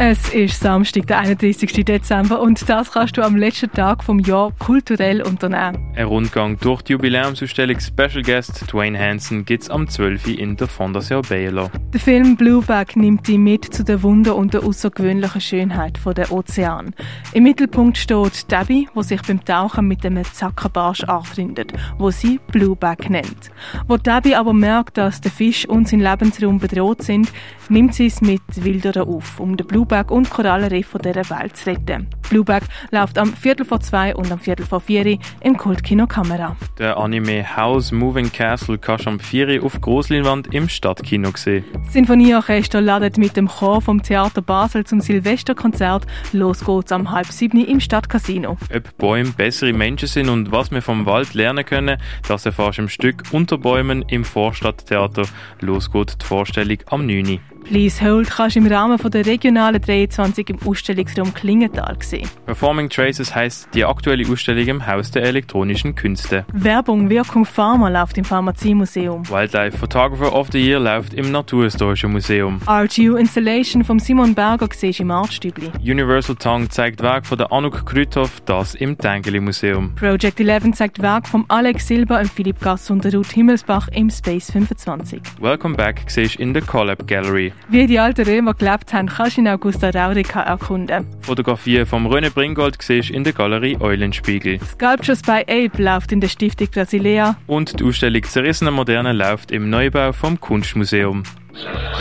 Es ist Samstag, der 31. Dezember und das kannst du am letzten Tag vom Jahr kulturell unternehmen. Ein Rundgang durch die Jubiläumsausstellung Special Guest Dwayne Hansen gibt es am 12. in der Fondation Baylor. Der Film Blueback nimmt dich mit zu den Wunder und der außergewöhnlichen Schönheit der Ozean. Im Mittelpunkt steht Debbie, wo sich beim Tauchen mit einem Zackerbarsch anfreundet, wo sie Blueback nennt. Wo Debbie aber merkt, dass der Fisch und sein Lebensraum bedroht sind, nimmt sie es mit Wilderen auf, um den Blueback Blueback und Korallenriff dieser Welt zu retten. Blueback läuft am Viertel vor zwei und am Viertel vor vier im Kultkino Kamera. Der Anime House Moving Castle kannst du am 4 auf Grossleinwand im Stadtkino sehen. Das Sinfonieorchester ladet mit dem Chor vom Theater Basel zum Silvesterkonzert. Los geht's am halb sieben im Stadtcasino. Ob Bäume bessere Menschen sind und was wir vom Wald lernen können, das erfährst du im Stück Unter Bäumen im Vorstadttheater. Los geht die Vorstellung am 9. Please Hold kannst du im Rahmen der regionalen 23 im Ausstellungsraum Klingenthal sehen. Performing Traces heisst die aktuelle Ausstellung im Haus der elektronischen Künste. Werbung Wirkung Pharma läuft im Pharmaziemuseum. Wildlife Photographer of the Year läuft im Naturhistorischen Museum. RGU Installation von Simon Berger siehst im Artstübli. Universal Tongue zeigt Werk von der Anuk Krüthoff, das im Tengeli Museum. Project 11 zeigt Werk von Alex Silber, Philipp Gass und Ruth Himmelsbach im Space 25. Welcome Back siehst in der Collab Gallery. Wie die alten Römer gelebt haben, kannst du in Augusta Raurica erkunden. Fotografien vom René Bringold siehst in der Galerie Eulenspiegel. Sculptures by Ape läuft in der Stiftung Brasilea. Und die Ausstellung Zerrissene Moderne läuft im Neubau vom Kunstmuseum.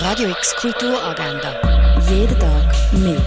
Radio X Kulturagenda. Jeden Tag mehr.